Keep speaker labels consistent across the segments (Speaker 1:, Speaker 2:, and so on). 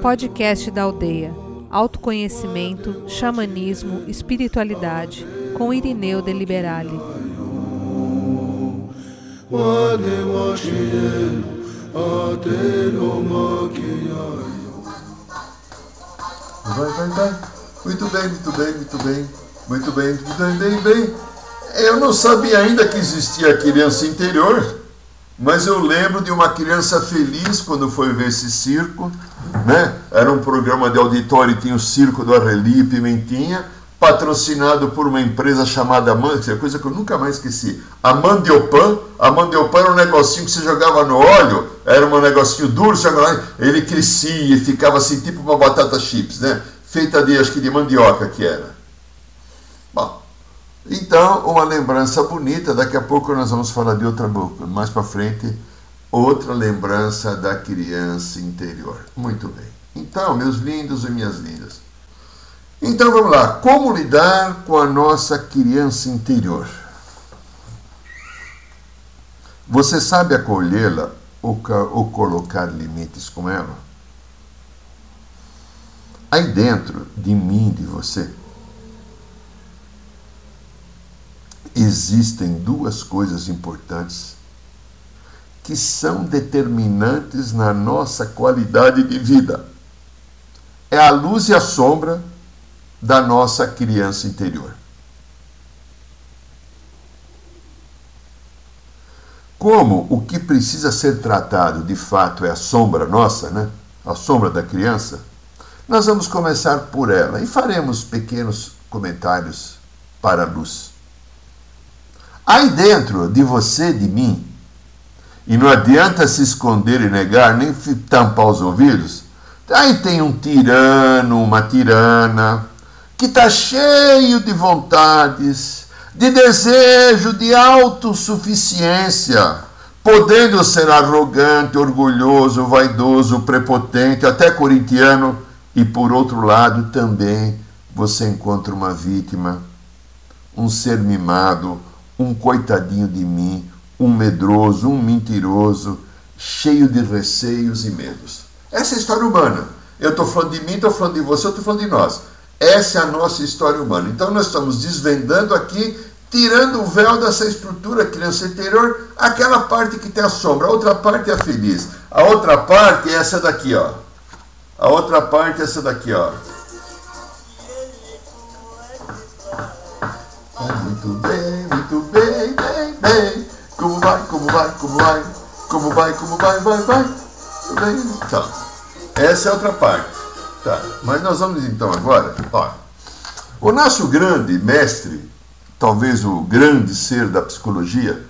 Speaker 1: Podcast da Aldeia. Autoconhecimento, xamanismo, espiritualidade, com Irineu de Liberale.
Speaker 2: Vai, vai, vai. Muito bem, muito bem, muito bem. Muito bem, muito bem, bem, bem. Eu não sabia ainda que existia a criança interior, mas eu lembro de uma criança feliz quando foi ver esse circo, né? Era um programa de auditório, tinha o circo do Arreli Pimentinha, patrocinado por uma empresa chamada Mandia, coisa que eu nunca mais esqueci. A Mandiopan, a Mandiopan era um negocinho que você jogava no óleo, era um negocinho duro, você jogava, ele crescia e ficava assim, tipo uma batata chips, né? Feita de, acho que de mandioca que era. Então, uma lembrança bonita, daqui a pouco nós vamos falar de outra, mais para frente, outra lembrança da criança interior. Muito bem. Então, meus lindos e minhas lindas, então vamos lá, como lidar com a nossa criança interior? Você sabe acolhê-la ou, ou colocar limites com ela? Aí dentro de mim, de você, existem duas coisas importantes que são determinantes na nossa qualidade de vida: é a luz e a sombra da nossa criança interior. Como o que precisa ser tratado de fato é a sombra nossa, né? A sombra da criança, nós vamos começar por ela e faremos pequenos comentários para a luz. Aí dentro de você, de mim, e não adianta se esconder e negar, nem tampar os ouvidos, aí tem um tirano, uma tirana, que está cheio de vontades, de desejo, de autossuficiência, podendo ser arrogante, orgulhoso, vaidoso, prepotente, até corintiano, e por outro lado também você encontra uma vítima, um ser mimado, um coitadinho de mim, um medroso, um mentiroso, cheio de receios e medos. Essa é a história humana. Eu estou falando de mim, estou falando de você, estou falando de nós. Essa é a nossa história humana. Então nós estamos desvendando aqui, tirando o véu dessa estrutura criança interior, aquela parte que tem a sombra, a outra parte é a feliz. A outra parte é essa daqui, ó. A outra parte é essa daqui, ó. Muito bem, muito bem, bem, bem. Como vai, como vai, como vai, como vai, como vai, vai, vai. Bem, então, essa é outra parte. Tá, mas nós vamos então agora, ó, o nosso grande mestre, talvez o grande ser da psicologia,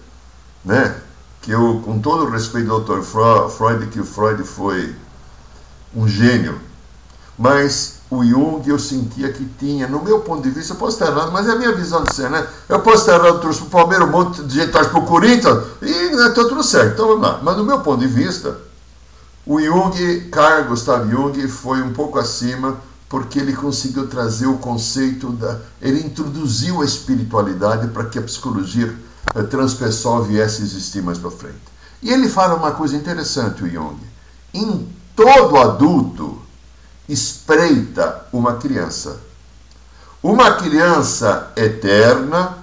Speaker 2: né, que eu, com todo o respeito ao Dr. Freud, que o Freud foi um gênio, mas o Jung eu sentia que tinha, no meu ponto de vista, eu posso estar errado, mas é a minha visão de ser, né? Eu posso estar errado, trouxe para o Palmeiras, um monte de gente para o Corinthians, e né, tudo certo, então vamos lá. Mas do meu ponto de vista, o Jung, Carl Gustav Jung, foi um pouco acima porque ele conseguiu trazer o conceito da. Ele introduziu a espiritualidade para que a psicologia eh, transpessoal viesse a existir mais para frente. E ele fala uma coisa interessante, o Jung. Em todo adulto espreita uma criança. Uma criança eterna,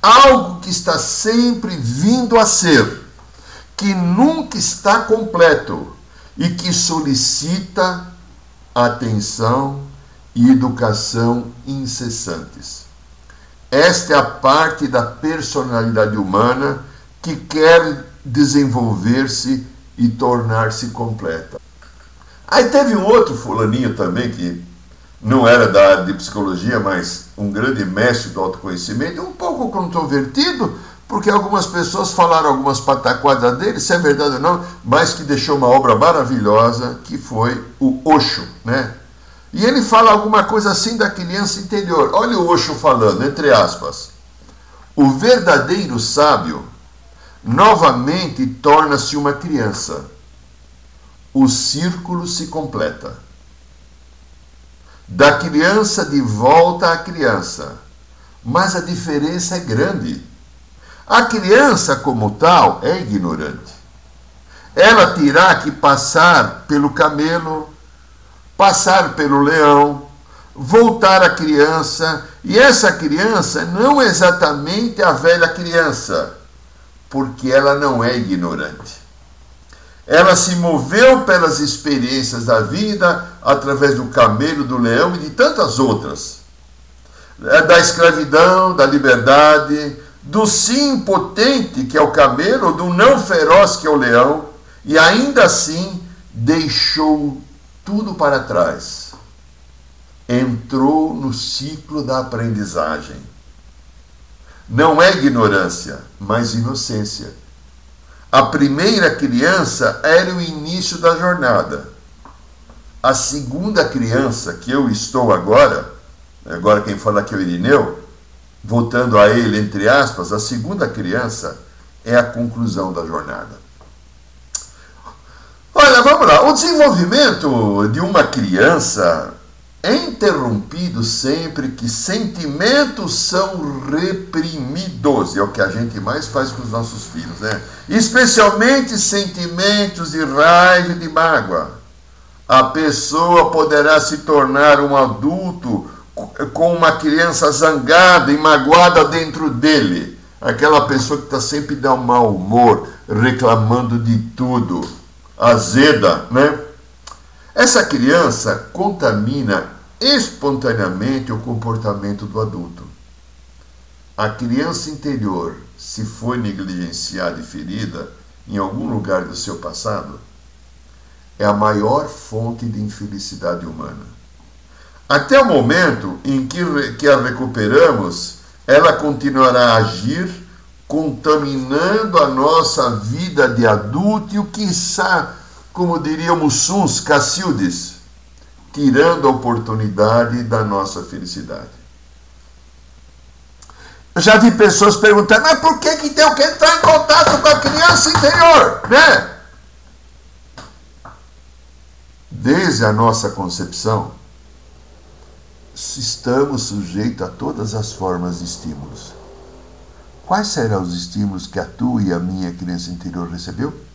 Speaker 2: algo que está sempre vindo a ser, que nunca está completo e que solicita atenção e educação incessantes. Esta é a parte da personalidade humana que quer desenvolver-se e tornar-se completa. Aí teve um outro fulaninho também que não era da área de psicologia, mas um grande mestre do autoconhecimento, um pouco controvertido, porque algumas pessoas falaram algumas pataquadas dele, se é verdade ou não, mas que deixou uma obra maravilhosa, que foi o Osho, né? E ele fala alguma coisa assim da criança interior. Olha o Osho falando, entre aspas. O verdadeiro sábio novamente torna-se uma criança. O círculo se completa. Da criança de volta à criança. Mas a diferença é grande a criança, como tal, é ignorante. ela terá que passar pelo camelo, passar pelo leão, voltar à criança, e essa criança não é exatamente a velha criança, porque ela não é ignorante. Ela se moveu pelas experiências da vida através do camelo, do leão e de tantas outras. É da escravidão, da liberdade, do sim potente, que é o camelo, do não feroz, que é o leão, e ainda assim deixou tudo para trás. Entrou no ciclo da aprendizagem. Não é ignorância, mas inocência. A primeira criança era o início da jornada. A segunda criança, que eu estou agora, agora quem fala aqui é o Irineu, voltando a ele, entre aspas, a segunda criança é a conclusão da jornada. Olha, vamos lá. O desenvolvimento de uma criança interrompido sempre que sentimentos são reprimidos. É o que a gente mais faz com os nossos filhos, né? Especialmente sentimentos de raiva e de mágoa. A pessoa poderá se tornar um adulto com uma criança zangada e magoada dentro dele. Aquela pessoa que está sempre de mau humor, reclamando de tudo, azeda, né? Essa criança contamina espontaneamente o comportamento do adulto. A criança interior, se foi negligenciada e ferida em algum lugar do seu passado, é a maior fonte de infelicidade humana. Até o momento em que, que a recuperamos, ela continuará a agir, contaminando a nossa vida de adulto e o que está, como diria Mussuns Cacildes, tirando a oportunidade da nossa felicidade. Eu já vi pessoas perguntando, mas por que, que tem que entrar em contato com a criança interior? Né? Desde a nossa concepção, estamos sujeitos a todas as formas de estímulos. Quais serão os estímulos que a tua e a minha criança interior recebeu?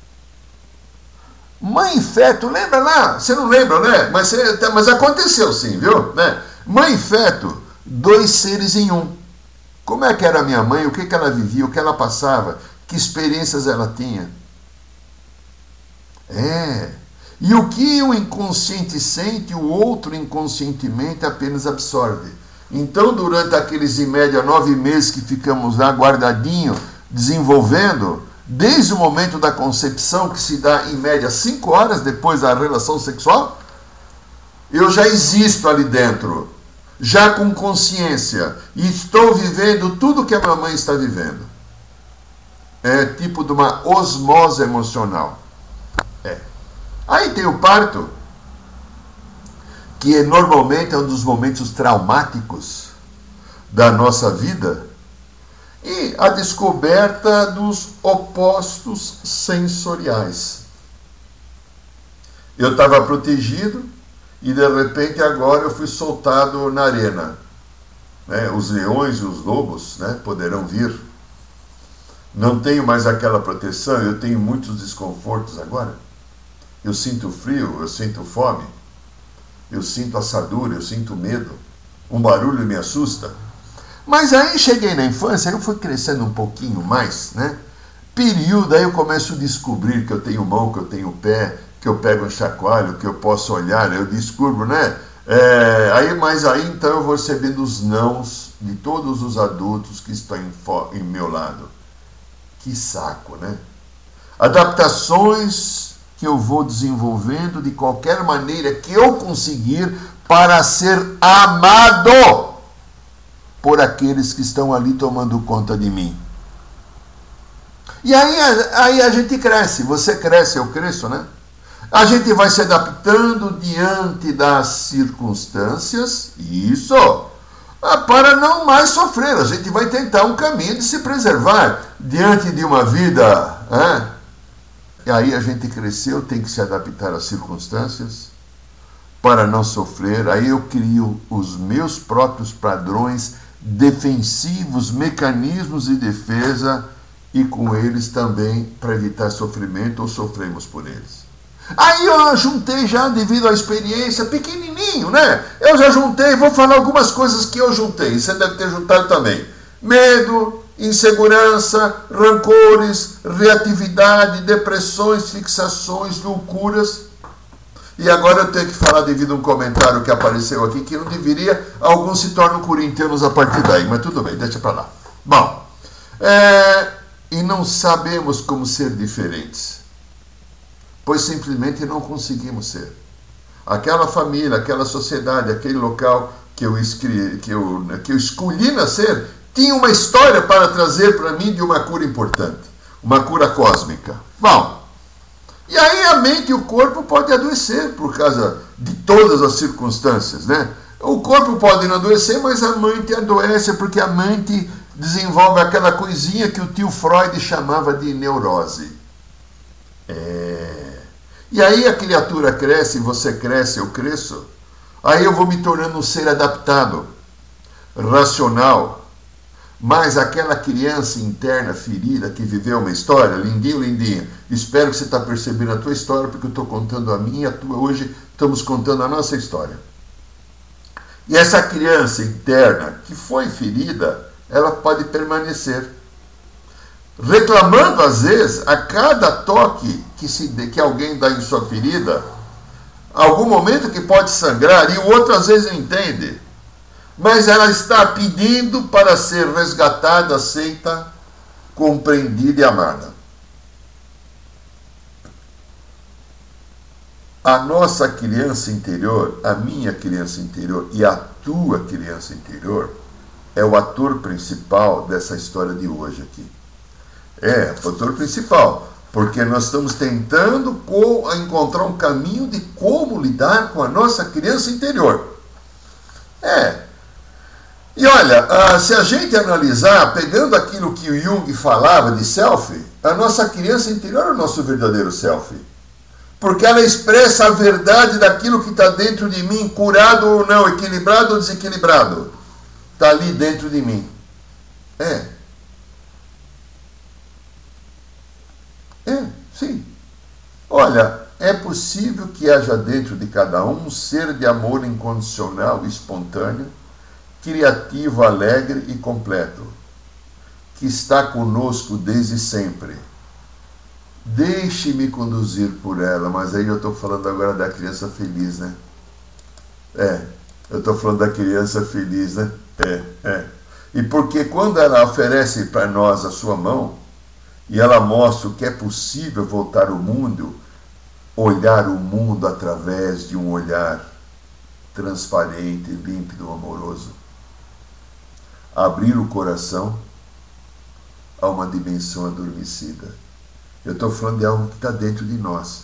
Speaker 2: Mãe feto, lembra lá? Você não lembra, né? Mas, tá, mas aconteceu sim, viu? Né? Mãe feto, dois seres em um. Como é que era a minha mãe? O que, que ela vivia? O que ela passava? Que experiências ela tinha? É, e o que o inconsciente sente, o outro inconscientemente apenas absorve. Então, durante aqueles em média nove meses que ficamos lá guardadinho, desenvolvendo, desde o momento da concepção, que se dá em média cinco horas depois da relação sexual, eu já existo ali dentro, já com consciência, e estou vivendo tudo que a mamãe está vivendo. É tipo de uma osmose emocional. É. Aí tem o parto, que é, normalmente é um dos momentos traumáticos da nossa vida, e a descoberta dos opostos sensoriais. Eu estava protegido e de repente agora eu fui soltado na arena. Né? Os leões e os lobos né, poderão vir. Não tenho mais aquela proteção, eu tenho muitos desconfortos agora. Eu sinto frio, eu sinto fome, eu sinto assadura, eu sinto medo. Um barulho me assusta. Mas aí cheguei na infância, eu fui crescendo um pouquinho mais, né? Período, aí eu começo a descobrir que eu tenho mão, que eu tenho pé, que eu pego um chacoalho, que eu posso olhar, eu descubro, né? É, aí, mas aí então eu vou recebendo os nãos de todos os adultos que estão em, em meu lado. Que saco, né? Adaptações que eu vou desenvolvendo de qualquer maneira que eu conseguir para ser amado por aqueles que estão ali tomando conta de mim. E aí, aí a gente cresce, você cresce, eu cresço, né? A gente vai se adaptando diante das circunstâncias, isso, ah, para não mais sofrer. A gente vai tentar um caminho de se preservar diante de uma vida. Né? E aí a gente cresceu, tem que se adaptar às circunstâncias para não sofrer. Aí eu crio os meus próprios padrões defensivos, mecanismos de defesa e com eles também para evitar sofrimento ou sofremos por eles. Aí eu juntei já devido à experiência, pequenininho, né? Eu já juntei, vou falar algumas coisas que eu juntei, você deve ter juntado também. Medo, insegurança, rancores, reatividade, depressões, fixações, loucuras. E agora eu tenho que falar devido a um comentário que apareceu aqui que não deveria, alguns se tornam corintianos a partir daí, mas tudo bem, deixa para lá. Bom, é, e não sabemos como ser diferentes, pois simplesmente não conseguimos ser. Aquela família, aquela sociedade, aquele local que eu, escrevi, que eu, que eu escolhi nascer, tinha uma história para trazer para mim de uma cura importante, uma cura cósmica. Bom, e aí a mente e o corpo podem adoecer por causa de todas as circunstâncias, né? O corpo pode não adoecer, mas a mente adoece porque a mente desenvolve aquela coisinha que o tio Freud chamava de neurose. É... E aí a criatura cresce, você cresce, eu cresço. Aí eu vou me tornando um ser adaptado, racional. Mas aquela criança interna ferida que viveu uma história, lindinho, lindinha, espero que você está percebendo a tua história, porque eu estou contando a minha, a tua. Hoje estamos contando a nossa história. E essa criança interna que foi ferida, ela pode permanecer. Reclamando, às vezes, a cada toque que, se, que alguém dá em sua ferida, algum momento que pode sangrar, e o outro às vezes não entende. Mas ela está pedindo para ser resgatada, aceita, compreendida e amada. A nossa criança interior, a minha criança interior e a tua criança interior, é o ator principal dessa história de hoje aqui. É, o ator principal, porque nós estamos tentando encontrar um caminho de como lidar com a nossa criança interior. É. E olha, ah, se a gente analisar, pegando aquilo que o Jung falava de self, a nossa criança interior é o nosso verdadeiro self. Porque ela expressa a verdade daquilo que está dentro de mim, curado ou não, equilibrado ou desequilibrado está ali dentro de mim. É. É, sim. Olha, é possível que haja dentro de cada um um ser de amor incondicional, espontâneo, criativo, alegre e completo, que está conosco desde sempre. Deixe-me conduzir por ela, mas aí eu estou falando agora da criança feliz, né? É, eu estou falando da criança feliz, né? É, é. E porque quando ela oferece para nós a sua mão, e ela mostra o que é possível voltar o mundo, olhar o mundo através de um olhar transparente, límpido, amoroso. Abrir o coração a uma dimensão adormecida. Eu estou falando de algo que está dentro de nós.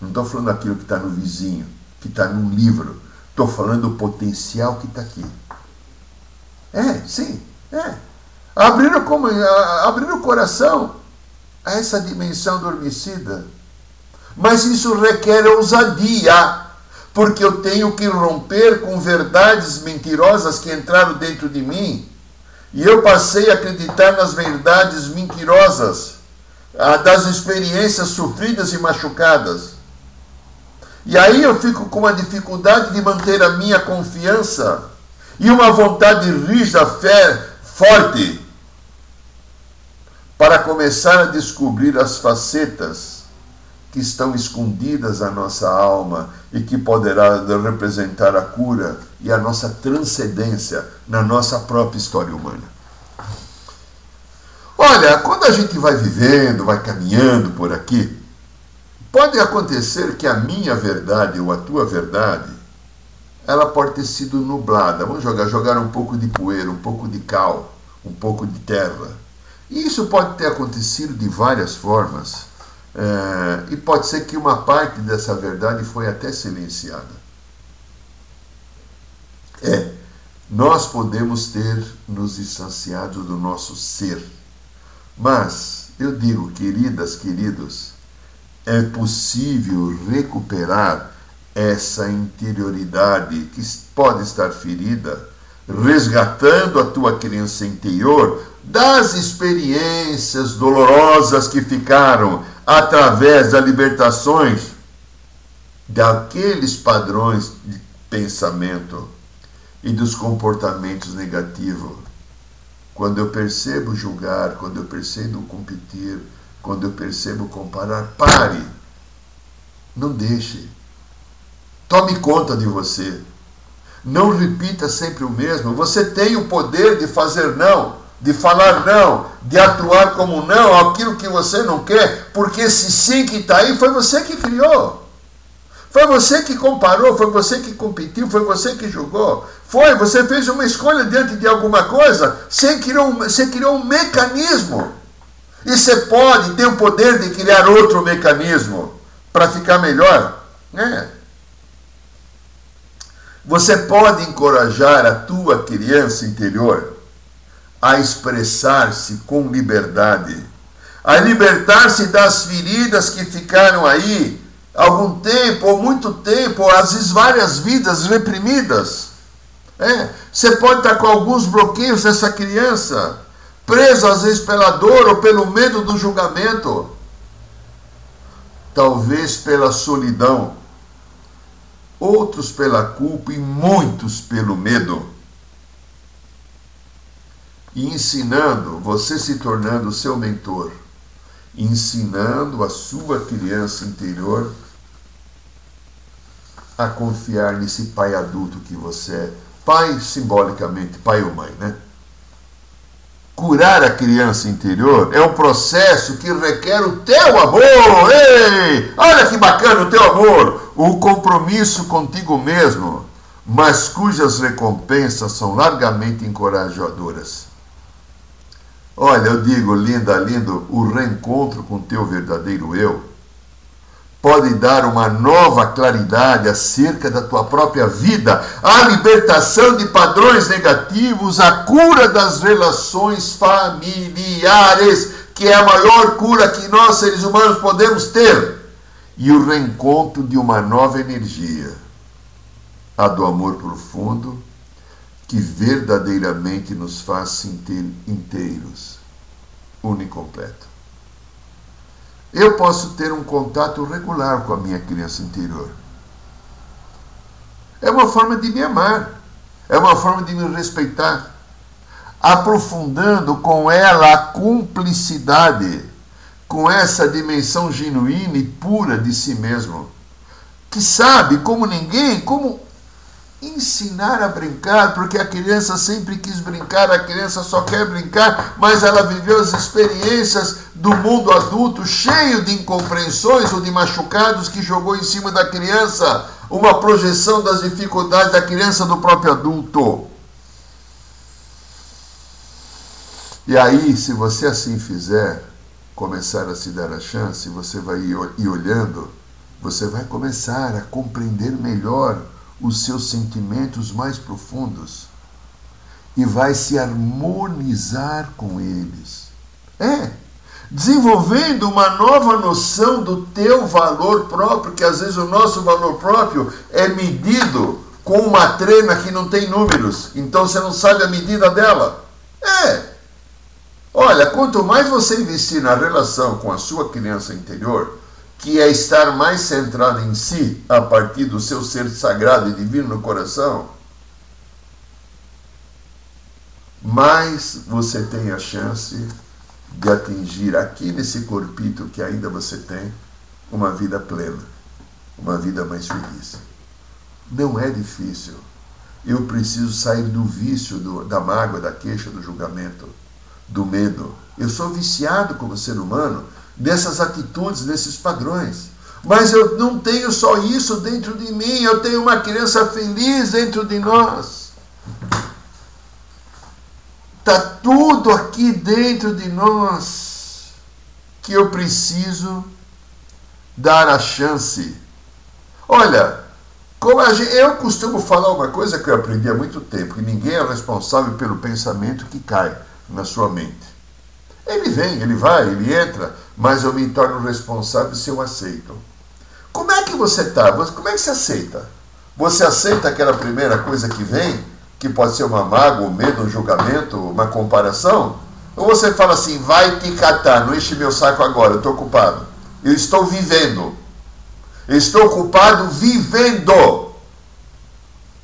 Speaker 2: Não estou falando daquilo que está no vizinho, que está num livro. Estou falando do potencial que está aqui. É, sim, é. Abrir o, como, abrir o coração a essa dimensão adormecida. Mas isso requer ousadia, porque eu tenho que romper com verdades mentirosas que entraram dentro de mim. E eu passei a acreditar nas verdades mentirosas, das experiências sofridas e machucadas. E aí eu fico com a dificuldade de manter a minha confiança e uma vontade rígida, fé forte, para começar a descobrir as facetas que estão escondidas na nossa alma e que poderá representar a cura e a nossa transcendência na nossa própria história humana. Olha, quando a gente vai vivendo, vai caminhando por aqui, pode acontecer que a minha verdade ou a tua verdade ela pode ter sido nublada. Vamos jogar, jogar um pouco de poeira, um pouco de cal, um pouco de terra. E isso pode ter acontecido de várias formas. É, e pode ser que uma parte dessa verdade foi até silenciada. É, nós podemos ter nos distanciado do nosso ser. Mas, eu digo, queridas, queridos, é possível recuperar essa interioridade que pode estar ferida, resgatando a tua criança interior das experiências dolorosas que ficaram através das libertações daqueles padrões de pensamento e dos comportamentos negativos. Quando eu percebo julgar, quando eu percebo competir, quando eu percebo comparar, pare. Não deixe. Tome conta de você. Não repita sempre o mesmo. Você tem o poder de fazer não, de falar não, de atuar como não, aquilo que você não quer, porque esse sim que está aí foi você que criou. Foi você que comparou, foi você que competiu, foi você que julgou. Foi, você fez uma escolha diante de alguma coisa, você criou, você criou um mecanismo. E você pode ter o poder de criar outro mecanismo para ficar melhor. É. Você pode encorajar a tua criança interior a expressar-se com liberdade, a libertar-se das feridas que ficaram aí algum tempo, ou muito tempo, ou às vezes várias vidas reprimidas. É, você pode estar com alguns bloqueios dessa criança, preso às vezes pela dor ou pelo medo do julgamento, talvez pela solidão, outros pela culpa e muitos pelo medo. E ensinando, você se tornando seu mentor, ensinando a sua criança interior a confiar nesse pai adulto que você é. Pai, simbolicamente, pai ou mãe, né? Curar a criança interior é um processo que requer o teu amor. Ei, olha que bacana o teu amor, o compromisso contigo mesmo, mas cujas recompensas são largamente encorajadoras. Olha, eu digo, linda, lindo, o reencontro com teu verdadeiro eu pode dar uma nova claridade acerca da tua própria vida, a libertação de padrões negativos, a cura das relações familiares, que é a maior cura que nós seres humanos podemos ter, e o reencontro de uma nova energia, a do amor profundo, que verdadeiramente nos faz inteiros, unicompleto eu posso ter um contato regular com a minha criança interior. É uma forma de me amar, é uma forma de me respeitar, aprofundando com ela a cumplicidade, com essa dimensão genuína e pura de si mesmo, que sabe como ninguém, como ensinar a brincar, porque a criança sempre quis brincar, a criança só quer brincar, mas ela viveu as experiências do mundo adulto cheio de incompreensões ou de machucados que jogou em cima da criança uma projeção das dificuldades da criança do próprio adulto. E aí, se você assim fizer, começar a se dar a chance, você vai ir olhando, você vai começar a compreender melhor os seus sentimentos mais profundos e vai se harmonizar com eles. É, desenvolvendo uma nova noção do teu valor próprio, que às vezes o nosso valor próprio é medido com uma trena que não tem números, então você não sabe a medida dela. É. Olha, quanto mais você investir na relação com a sua criança interior, que é estar mais centrado em si, a partir do seu ser sagrado e divino no coração, mais você tem a chance de atingir aqui nesse corpito que ainda você tem uma vida plena, uma vida mais feliz. Não é difícil. Eu preciso sair do vício, do, da mágoa, da queixa, do julgamento, do medo. Eu sou viciado como ser humano dessas atitudes, desses padrões. Mas eu não tenho só isso dentro de mim, eu tenho uma criança feliz dentro de nós. Está tudo aqui dentro de nós que eu preciso dar a chance. Olha, como gente, eu costumo falar uma coisa que eu aprendi há muito tempo, que ninguém é responsável pelo pensamento que cai na sua mente. Ele vem, ele vai, ele entra, mas eu me torno responsável se eu aceito. Como é que você está? Como é que você aceita? Você aceita aquela primeira coisa que vem, que pode ser uma mágoa, um medo, um julgamento, uma comparação? Ou você fala assim, vai te catar, não enche meu saco agora, eu estou ocupado. Eu estou vivendo. Eu estou ocupado vivendo.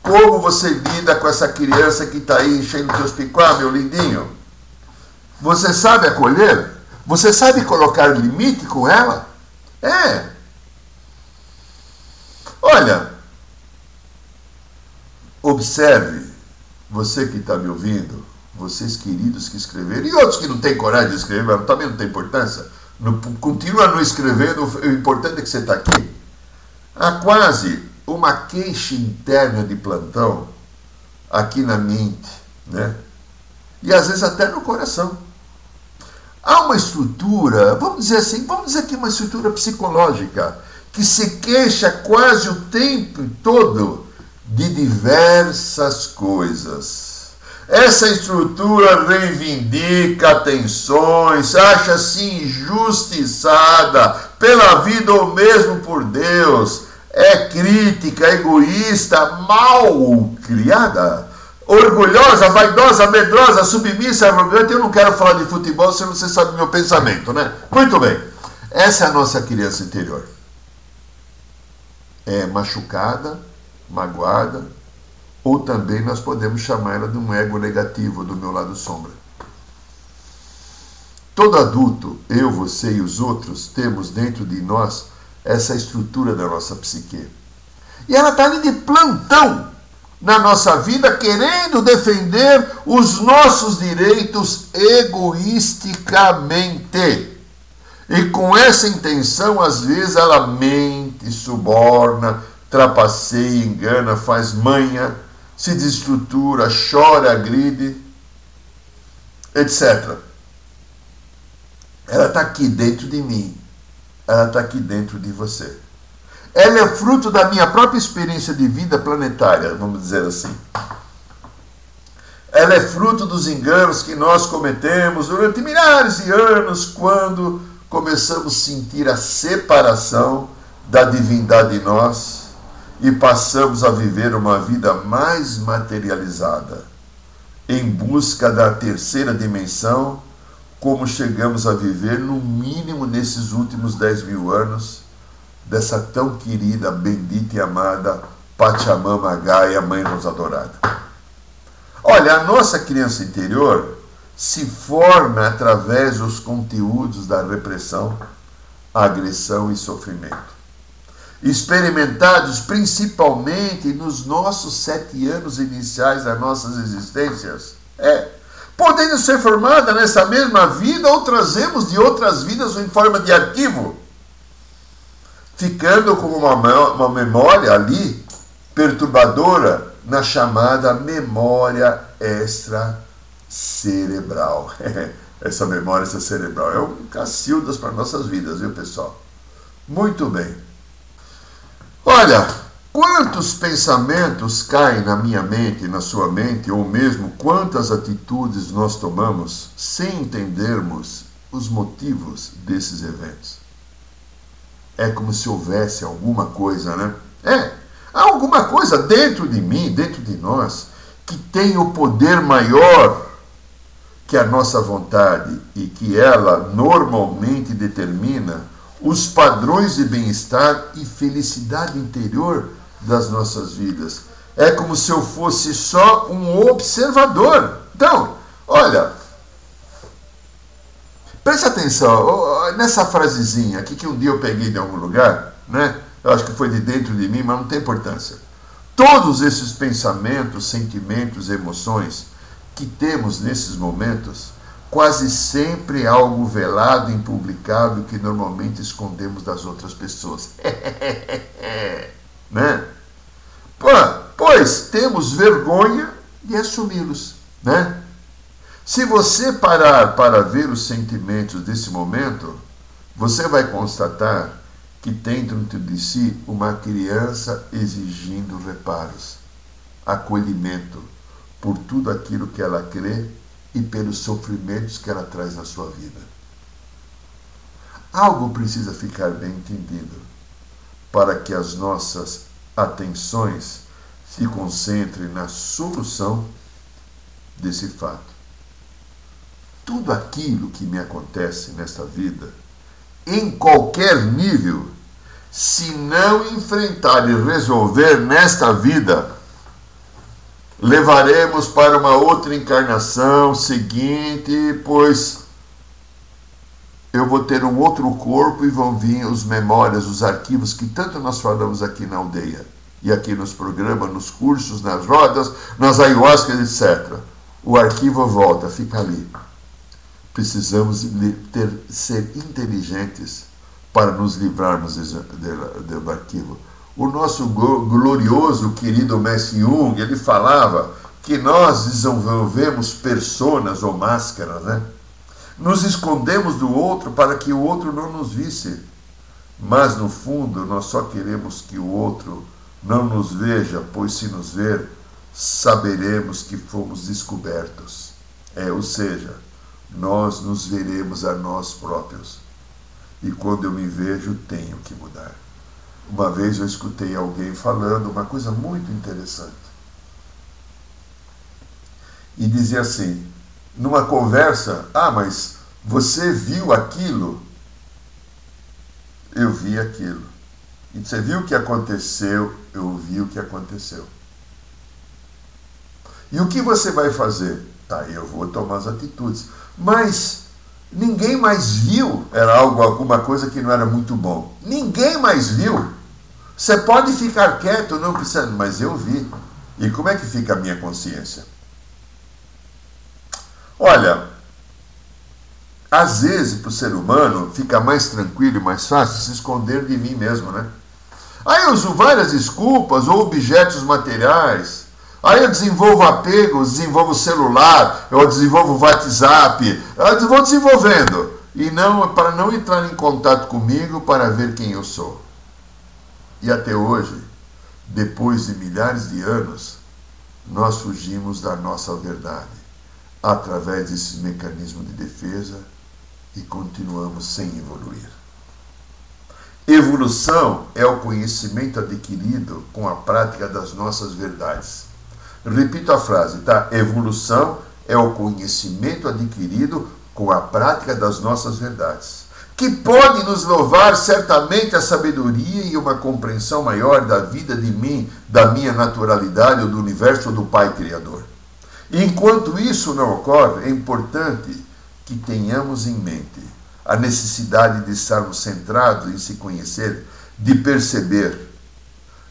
Speaker 2: Como você lida com essa criança que está aí enchendo teus picuá, meu lindinho? Você sabe acolher? Você sabe colocar limite com ela? É. Olha, observe, você que está me ouvindo, vocês queridos que escreveram, e outros que não têm coragem de escrever, mas também não tem importância, no, continua não escrevendo, o importante é que você está aqui. Há quase uma queixa interna de plantão aqui na mente, né? E às vezes até no coração. Há uma estrutura, vamos dizer assim, vamos dizer que uma estrutura psicológica que se queixa quase o tempo todo de diversas coisas. Essa estrutura reivindica atenções, acha-se injustiçada pela vida ou mesmo por Deus, é crítica, egoísta, mal criada, orgulhosa, vaidosa, medrosa, submissa, arrogante. Eu não quero falar de futebol se você sabe meu pensamento, né? Muito bem. Essa é a nossa criança interior. É machucada, magoada, ou também nós podemos chamar ela de um ego negativo do meu lado sombra. Todo adulto, eu, você e os outros, temos dentro de nós essa estrutura da nossa psique. E ela está ali de plantão na nossa vida, querendo defender os nossos direitos egoisticamente. E com essa intenção, às vezes, ela mente, suborna, trapaceia, engana, faz manha se desestrutura, chora, agride, etc. Ela está aqui dentro de mim. Ela está aqui dentro de você. Ela é fruto da minha própria experiência de vida planetária, vamos dizer assim. Ela é fruto dos enganos que nós cometemos durante milhares de anos, quando começamos a sentir a separação da divindade em nós e passamos a viver uma vida mais materializada, em busca da terceira dimensão, como chegamos a viver, no mínimo nesses últimos 10 mil anos, dessa tão querida, bendita e amada Pachamama Gaia, Mãe Rosa Dourada. Olha, a nossa criança interior se forma através dos conteúdos da repressão, agressão e sofrimento experimentados principalmente nos nossos sete anos iniciais das nossas existências. É. Podendo ser formada nessa mesma vida ou trazemos de outras vidas em forma de arquivo, ficando como uma, uma memória ali perturbadora na chamada memória extra cerebral. Essa memória extra cerebral é um cacildas para nossas vidas, viu pessoal? Muito bem. Olha, quantos pensamentos caem na minha mente, na sua mente, ou mesmo quantas atitudes nós tomamos sem entendermos os motivos desses eventos? É como se houvesse alguma coisa, né? É, há alguma coisa dentro de mim, dentro de nós, que tem o poder maior que a nossa vontade e que ela normalmente determina os padrões de bem-estar e felicidade interior das nossas vidas. É como se eu fosse só um observador. Então, olha, preste atenção nessa frasezinha aqui que um dia eu peguei de algum lugar, né? Eu acho que foi de dentro de mim, mas não tem importância. Todos esses pensamentos, sentimentos, emoções que temos nesses momentos quase sempre algo velado, impublicável, que normalmente escondemos das outras pessoas. né? Pois temos vergonha de assumi-los, né? Se você parar para ver os sentimentos desse momento, você vai constatar que tem dentro de si uma criança exigindo reparos, acolhimento por tudo aquilo que ela crê e pelos sofrimentos que ela traz na sua vida. Algo precisa ficar bem entendido para que as nossas atenções se concentrem na solução desse fato. Tudo aquilo que me acontece nesta vida, em qualquer nível, se não enfrentar e resolver nesta vida, levaremos para uma outra encarnação seguinte, pois eu vou ter um outro corpo e vão vir os memórias, os arquivos que tanto nós falamos aqui na aldeia e aqui nos programas, nos cursos, nas rodas, nas ayahuascas, etc. O arquivo volta, fica ali. Precisamos ter, ser inteligentes para nos livrarmos do arquivo. O nosso glorioso querido Messi Jung, ele falava que nós desenvolvemos personas ou máscaras, né? Nos escondemos do outro para que o outro não nos visse. Mas no fundo nós só queremos que o outro não nos veja, pois se nos ver, saberemos que fomos descobertos. É, ou seja, nós nos veremos a nós próprios. E quando eu me vejo, tenho que mudar. Uma vez eu escutei alguém falando uma coisa muito interessante. E dizia assim: numa conversa, ah, mas você viu aquilo? Eu vi aquilo. E você viu o que aconteceu? Eu vi o que aconteceu. E o que você vai fazer? Tá, eu vou tomar as atitudes. Mas ninguém mais viu, era algo, alguma coisa que não era muito bom. Ninguém mais viu. Você pode ficar quieto, não precisa, mas eu vi. E como é que fica a minha consciência? Olha, às vezes para o ser humano fica mais tranquilo e mais fácil se esconder de mim mesmo, né? Aí eu uso várias desculpas ou objetos materiais. Aí eu desenvolvo apego, desenvolvo celular, eu desenvolvo WhatsApp, eu vou desenvolvendo. E não para não entrar em contato comigo para ver quem eu sou. E até hoje, depois de milhares de anos, nós fugimos da nossa verdade através desse mecanismo de defesa e continuamos sem evoluir. Evolução é o conhecimento adquirido com a prática das nossas verdades. Repito a frase, tá? Evolução é o conhecimento adquirido com a prática das nossas verdades, que pode nos louvar certamente a sabedoria e uma compreensão maior da vida de mim, da minha naturalidade ou do universo do Pai Criador. Enquanto isso não ocorre, é importante que tenhamos em mente a necessidade de estarmos centrados em se conhecer, de perceber.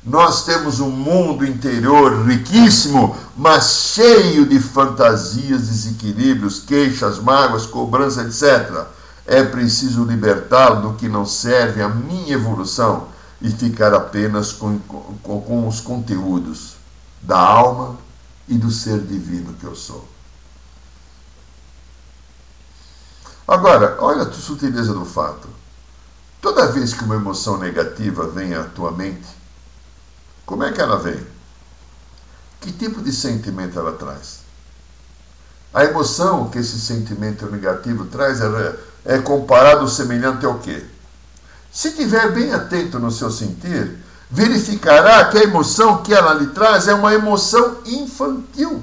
Speaker 2: Nós temos um mundo interior riquíssimo, mas cheio de fantasias, desequilíbrios, queixas, mágoas, cobranças, etc. É preciso libertá-lo do que não serve à minha evolução e ficar apenas com, com, com os conteúdos da alma e do ser divino que eu sou. Agora, olha a sutileza do fato. Toda vez que uma emoção negativa vem à tua mente, como é que ela vem? Que tipo de sentimento ela traz? A emoção que esse sentimento negativo traz é, comparado semelhante ao quê? Se estiver bem atento no seu sentir, verificará que a emoção que ela lhe traz é uma emoção infantil.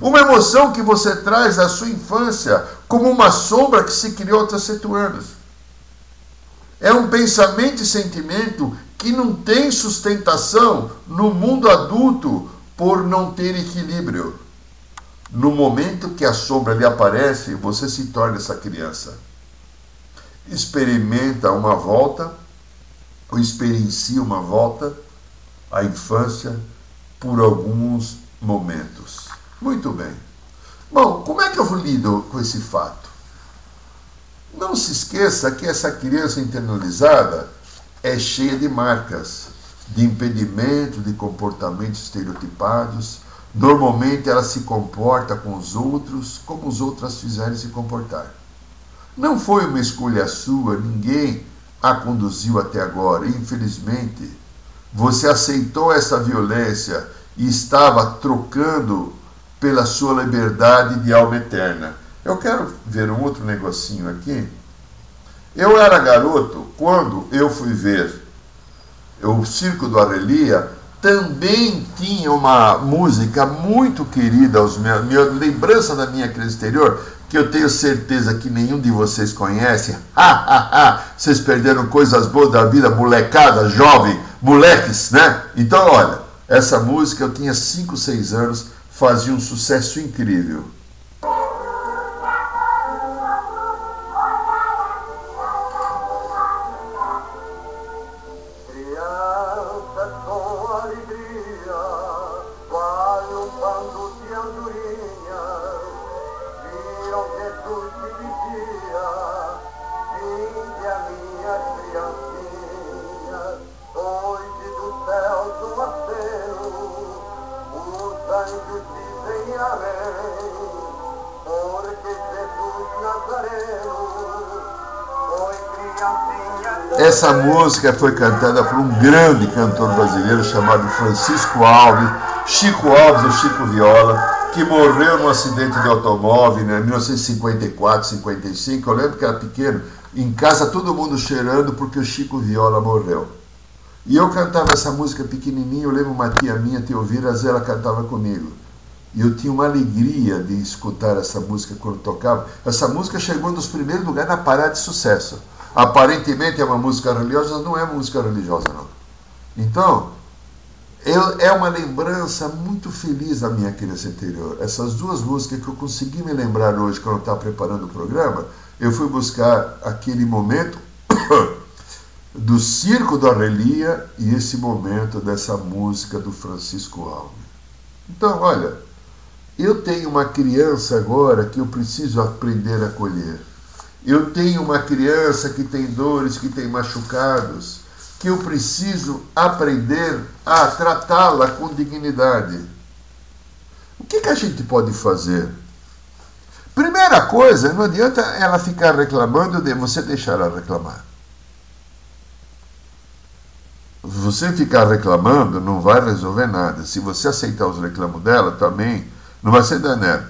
Speaker 2: Uma emoção que você traz da sua infância, como uma sombra que se criou aos sete anos. É um pensamento e sentimento que não tem sustentação no mundo adulto por não ter equilíbrio. No momento que a sombra lhe aparece, você se torna essa criança. Experimenta uma volta ou experiencia uma volta à infância por alguns momentos. Muito bem. Bom, como é que eu lido com esse fato? Não se esqueça que essa criança internalizada é cheia de marcas, de impedimento, de comportamentos estereotipados. Normalmente ela se comporta com os outros como os outros fizerem se comportar. Não foi uma escolha sua, ninguém a conduziu até agora. Infelizmente, você aceitou essa violência e estava trocando pela sua liberdade de alma eterna. Eu quero ver um outro negocinho aqui. Eu era garoto quando eu fui ver o Circo do Arelia também tinha uma música muito querida aos meus, minha lembrança da minha criança exterior, que eu tenho certeza que nenhum de vocês conhece. Ha, ha, ha. Vocês perderam coisas boas da vida, molecada, jovem, moleques, né? Então, olha, essa música eu tinha 5, 6 anos, fazia um sucesso incrível. Essa música foi cantada por um grande cantor brasileiro chamado Francisco Alves, Chico Alves ou Chico Viola, que morreu num acidente de automóvel né, em 1954, 55. Eu lembro que era pequeno, em casa todo mundo cheirando porque o Chico Viola morreu. E eu cantava essa música pequenininho, eu lembro uma tia minha, tia Elvira, ela cantava comigo. E eu tinha uma alegria de escutar essa música quando tocava. Essa música chegou nos primeiros lugares na parada de sucesso aparentemente é uma música religiosa, não é música religiosa, não. Então, é uma lembrança muito feliz da minha criança interior. Essas duas músicas que eu consegui me lembrar hoje, quando eu estava preparando o programa, eu fui buscar aquele momento do Circo da Relia e esse momento dessa música do Francisco Alves. Então, olha, eu tenho uma criança agora que eu preciso aprender a acolher. Eu tenho uma criança que tem dores, que tem machucados, que eu preciso aprender a tratá-la com dignidade. O que, que a gente pode fazer? Primeira coisa, não adianta ela ficar reclamando de você deixar ela reclamar. Você ficar reclamando não vai resolver nada. Se você aceitar os reclamos dela, também não vai ser danado.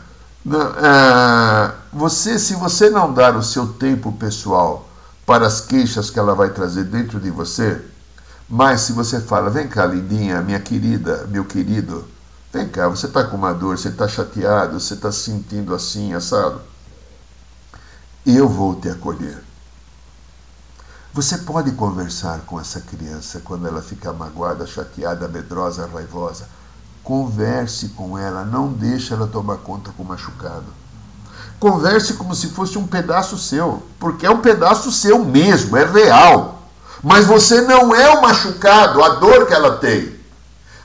Speaker 2: Não, é, você, se você não dar o seu tempo pessoal para as queixas que ela vai trazer dentro de você, mas se você fala, vem cá, lindinha, minha querida, meu querido, vem cá, você está com uma dor, você está chateado, você está se sentindo assim, assado, eu vou te acolher. Você pode conversar com essa criança quando ela fica magoada, chateada, medrosa, raivosa. Converse com ela, não deixe ela tomar conta com o machucado. Converse como se fosse um pedaço seu, porque é um pedaço seu mesmo, é real. Mas você não é o machucado, a dor que ela tem.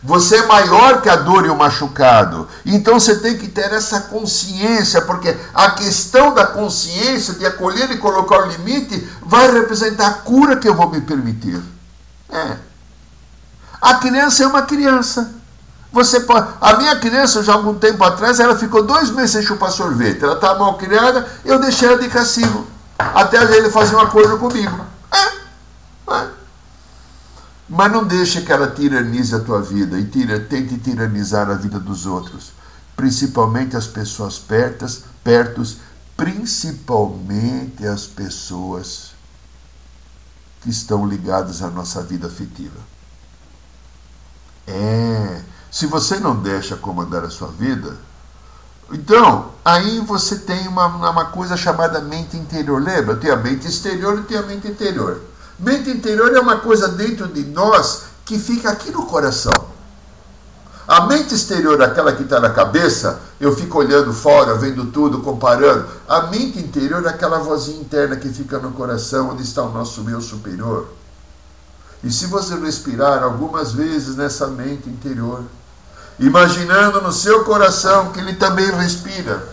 Speaker 2: Você é maior que a dor e o machucado. Então você tem que ter essa consciência, porque a questão da consciência, de acolher e colocar o limite, vai representar a cura que eu vou me permitir. É. A criança é uma criança. Você pode... A minha criança, já há algum tempo atrás, ela ficou dois meses sem chupar sorvete. Ela estava mal criada, eu deixei ela de castigo. Até ele fazer um acordo comigo. É. é. Mas não deixe que ela tiranize a tua vida e tira, tente tiranizar a vida dos outros. Principalmente as pessoas pertas, pertos, principalmente as pessoas que estão ligadas à nossa vida afetiva. É, se você não deixa comandar a sua vida, então aí você tem uma, uma coisa chamada mente interior. Lembra? Tem a mente exterior e tem a mente interior. Mente interior é uma coisa dentro de nós que fica aqui no coração. A mente exterior, aquela que está na cabeça, eu fico olhando fora, vendo tudo, comparando. A mente interior é aquela vozinha interna que fica no coração, onde está o nosso meu superior. E se você respirar algumas vezes nessa mente interior, imaginando no seu coração que ele também respira,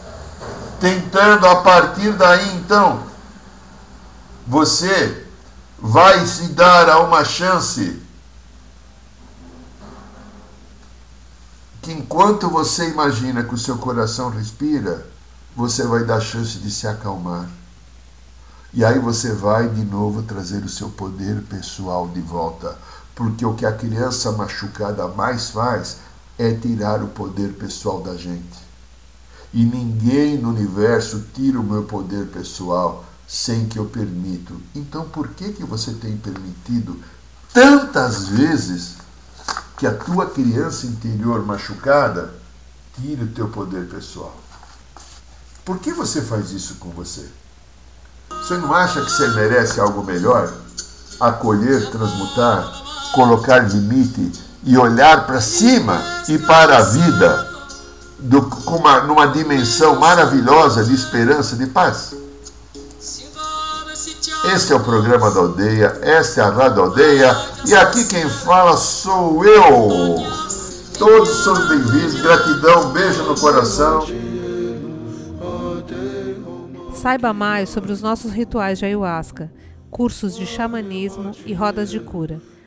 Speaker 2: tentando a partir daí então, você vai se dar a uma chance que enquanto você imagina que o seu coração respira, você vai dar chance de se acalmar. E aí você vai de novo trazer o seu poder pessoal de volta. Porque o que a criança machucada mais faz é tirar o poder pessoal da gente. E ninguém no universo tira o meu poder pessoal sem que eu permito. Então por que que você tem permitido tantas vezes que a tua criança interior machucada tire o teu poder pessoal. Por que você faz isso com você? Você não acha que você merece algo melhor? Acolher, transmutar, colocar limite e olhar para cima e para a vida do, uma, numa dimensão maravilhosa de esperança, de paz? Este é o programa da aldeia, esta é a Rádio Aldeia e aqui quem fala sou eu. Todos são bem-vindos, gratidão, beijo no coração.
Speaker 1: Saiba mais sobre os nossos rituais de ayahuasca, cursos de xamanismo e rodas de cura.